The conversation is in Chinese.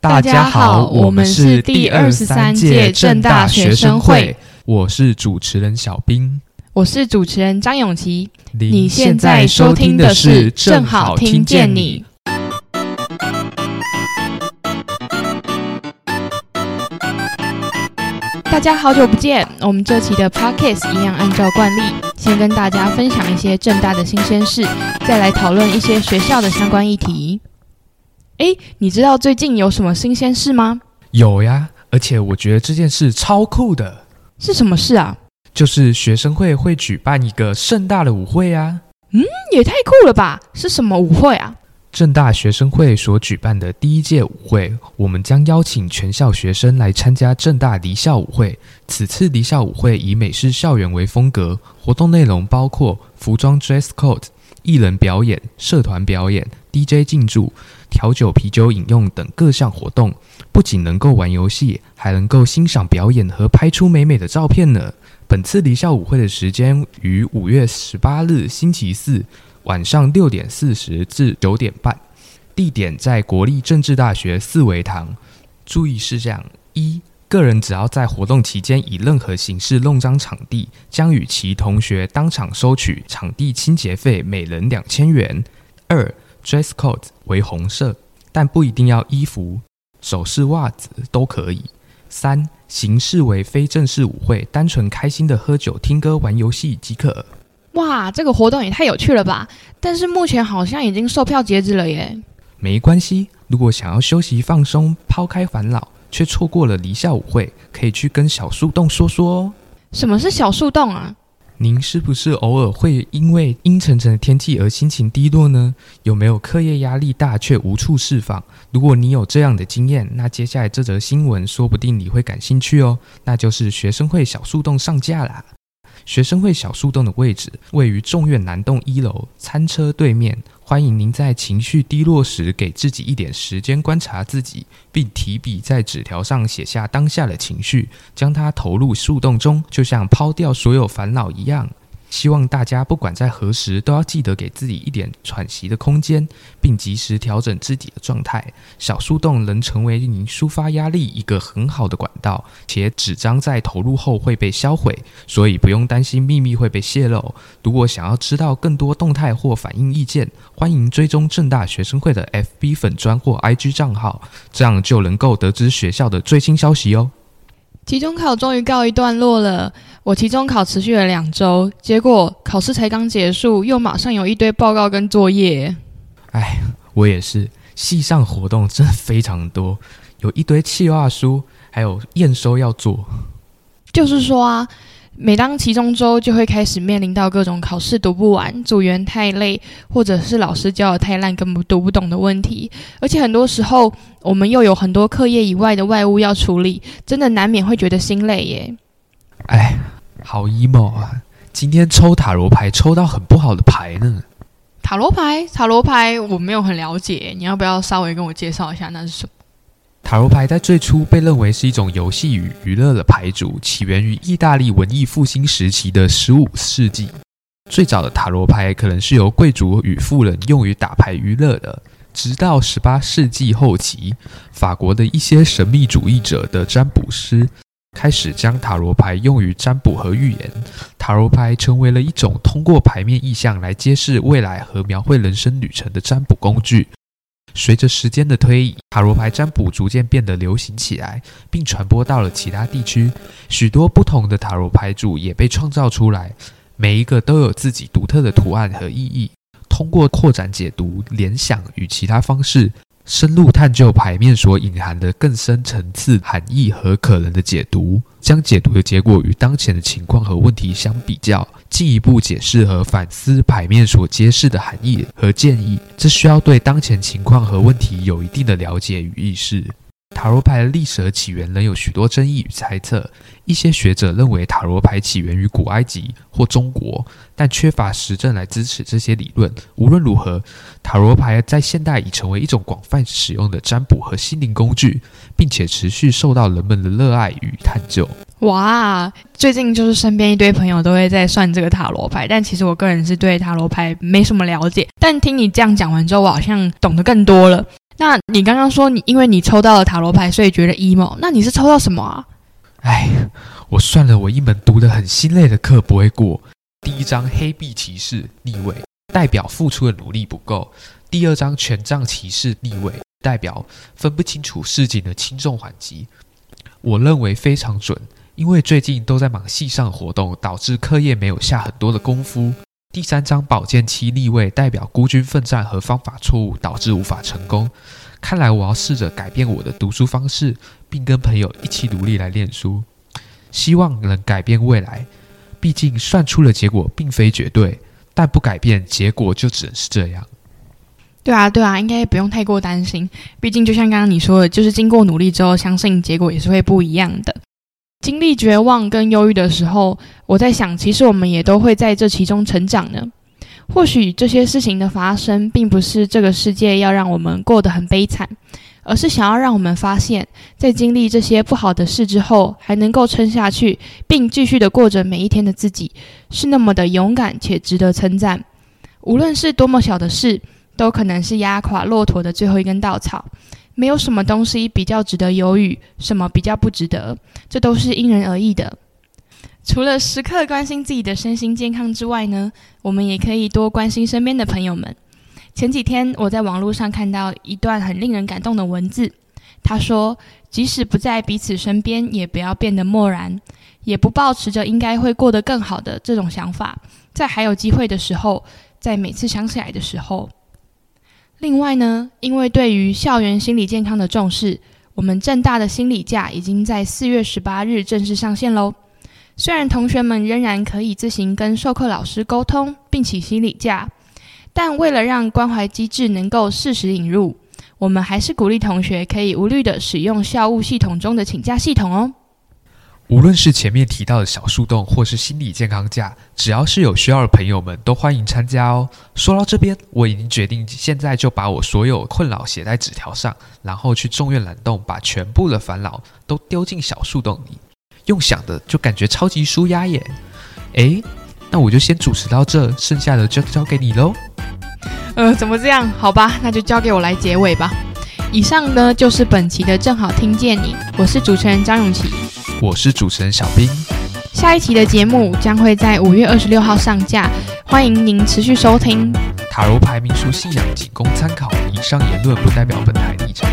大家好，我们是第二十三届正大学生会，我是主持人小兵，我是主持人张永琪。你现在收听的是正好听见你。大家好久不见，我们这期的 podcast 一样按照惯例，先跟大家分享一些正大的新鲜事，再来讨论一些学校的相关议题。哎，你知道最近有什么新鲜事吗？有呀，而且我觉得这件事超酷的。是什么事啊？就是学生会会举办一个盛大的舞会啊。嗯，也太酷了吧！是什么舞会啊？正大学生会所举办的第一届舞会，我们将邀请全校学生来参加正大离校舞会。此次离校舞会以美式校园为风格，活动内容包括服装 dress code、艺人表演、社团表演、DJ 进驻。调酒、啤酒饮用等各项活动，不仅能够玩游戏，还能够欣赏表演和拍出美美的照片呢。本次离校舞会的时间于五月十八日星期四晚上六点四十至九点半，地点在国立政治大学四维堂。注意事项：一、个人只要在活动期间以任何形式弄脏场地，将与其同学当场收取场地清洁费，每人两千元。二、Dress code 为红色，但不一定要衣服、首饰、袜子都可以。三、形式为非正式舞会，单纯开心的喝酒、听歌、玩游戏即可。哇，这个活动也太有趣了吧！但是目前好像已经售票截止了耶。没关系，如果想要休息放松、抛开烦恼，却错过了离校舞会，可以去跟小树洞说说哦。什么是小树洞啊？您是不是偶尔会因为阴沉沉的天气而心情低落呢？有没有课业压力大却无处释放？如果你有这样的经验，那接下来这则新闻说不定你会感兴趣哦。那就是学生会小树洞上架啦！学生会小树洞的位置位于众院南栋一楼餐车对面。欢迎您在情绪低落时，给自己一点时间观察自己，并提笔在纸条上写下当下的情绪，将它投入树洞中，就像抛掉所有烦恼一样。希望大家不管在何时，都要记得给自己一点喘息的空间，并及时调整自己的状态。小树洞能成为您抒发压力一个很好的管道，且纸张在投入后会被销毁，所以不用担心秘密会被泄露。如果想要知道更多动态或反映意见，欢迎追踪正大学生会的 FB 粉专或 IG 账号，这样就能够得知学校的最新消息哦。期中考终于告一段落了。我期中考持续了两周，结果考试才刚结束，又马上有一堆报告跟作业。哎，我也是，系上活动真的非常多，有一堆企划书，还有验收要做。就是说啊。每当期中周，就会开始面临到各种考试读不完、组员太累，或者是老师教的太烂，根本读不懂的问题。而且很多时候，我们又有很多课业以外的外务要处理，真的难免会觉得心累耶。哎，好 emo 啊！今天抽塔罗牌抽到很不好的牌呢。塔罗牌，塔罗牌我没有很了解，你要不要稍微跟我介绍一下那是什么？塔罗牌在最初被认为是一种游戏与娱乐的牌组，起源于意大利文艺复兴时期的十五世纪。最早的塔罗牌可能是由贵族与富人用于打牌娱乐的。直到十八世纪后期，法国的一些神秘主义者的占卜师开始将塔罗牌用于占卜和预言。塔罗牌成为了一种通过牌面意象来揭示未来和描绘人生旅程的占卜工具。随着时间的推移，塔罗牌占卜逐渐变得流行起来，并传播到了其他地区。许多不同的塔罗牌组也被创造出来，每一个都有自己独特的图案和意义。通过扩展解读、联想与其他方式。深入探究牌面所隐含的更深层次含义和可能的解读，将解读的结果与当前的情况和问题相比较，进一步解释和反思牌面所揭示的含义和建议。这需要对当前情况和问题有一定的了解与意识。塔罗牌的历史和起源仍有许多争议与猜测。一些学者认为塔罗牌起源于古埃及或中国，但缺乏实证来支持这些理论。无论如何，塔罗牌在现代已成为一种广泛使用的占卜和心灵工具，并且持续受到人们的热爱与探究。哇，最近就是身边一堆朋友都会在算这个塔罗牌，但其实我个人是对塔罗牌没什么了解。但听你这样讲完之后，我好像懂得更多了。那你刚刚说你因为你抽到了塔罗牌，所以觉得 emo，那你是抽到什么啊？哎，我算了，我一门读得很心累的课不会过。第一张黑臂骑士逆位，代表付出的努力不够；第二张权杖骑士逆位，代表分不清楚事情的轻重缓急。我认为非常准，因为最近都在忙系上活动，导致课业没有下很多的功夫。第三张宝剑七逆位，代表孤军奋战和方法错误，导致无法成功。看来我要试着改变我的读书方式，并跟朋友一起努力来念书，希望能改变未来。毕竟算出的结果并非绝对，但不改变结果就只能是这样。对啊，对啊，应该不用太过担心。毕竟就像刚刚你说的，就是经过努力之后，相信结果也是会不一样的。经历绝望跟忧郁的时候，我在想，其实我们也都会在这其中成长呢。或许这些事情的发生，并不是这个世界要让我们过得很悲惨。而是想要让我们发现，在经历这些不好的事之后，还能够撑下去，并继续的过着每一天的自己，是那么的勇敢且值得称赞。无论是多么小的事，都可能是压垮骆驼的最后一根稻草。没有什么东西比较值得犹豫，什么比较不值得，这都是因人而异的。除了时刻关心自己的身心健康之外呢，我们也可以多关心身边的朋友们。前几天我在网络上看到一段很令人感动的文字，他说：“即使不在彼此身边，也不要变得漠然，也不抱持着应该会过得更好的这种想法，在还有机会的时候，在每次想起来的时候。”另外呢，因为对于校园心理健康的重视，我们正大的心理假已经在四月十八日正式上线喽。虽然同学们仍然可以自行跟授课老师沟通，并请心理假。但为了让关怀机制能够适时引入，我们还是鼓励同学可以无虑的使用校务系统中的请假系统哦。无论是前面提到的小树洞，或是心理健康假，只要是有需要的朋友们，都欢迎参加哦。说到这边，我已经决定现在就把我所有困扰写在纸条上，然后去众院蓝洞，把全部的烦恼都丢进小树洞里，用想的就感觉超级舒压耶。诶，那我就先主持到这，剩下的就交给你喽。呃，怎么这样？好吧，那就交给我来结尾吧。以上呢就是本期的正好听见你，我是主持人张永琪，我是主持人小兵。下一期的节目将会在五月二十六号上架，欢迎您持续收听。塔罗牌民俗信仰仅供参考，以上言论不代表本台立场。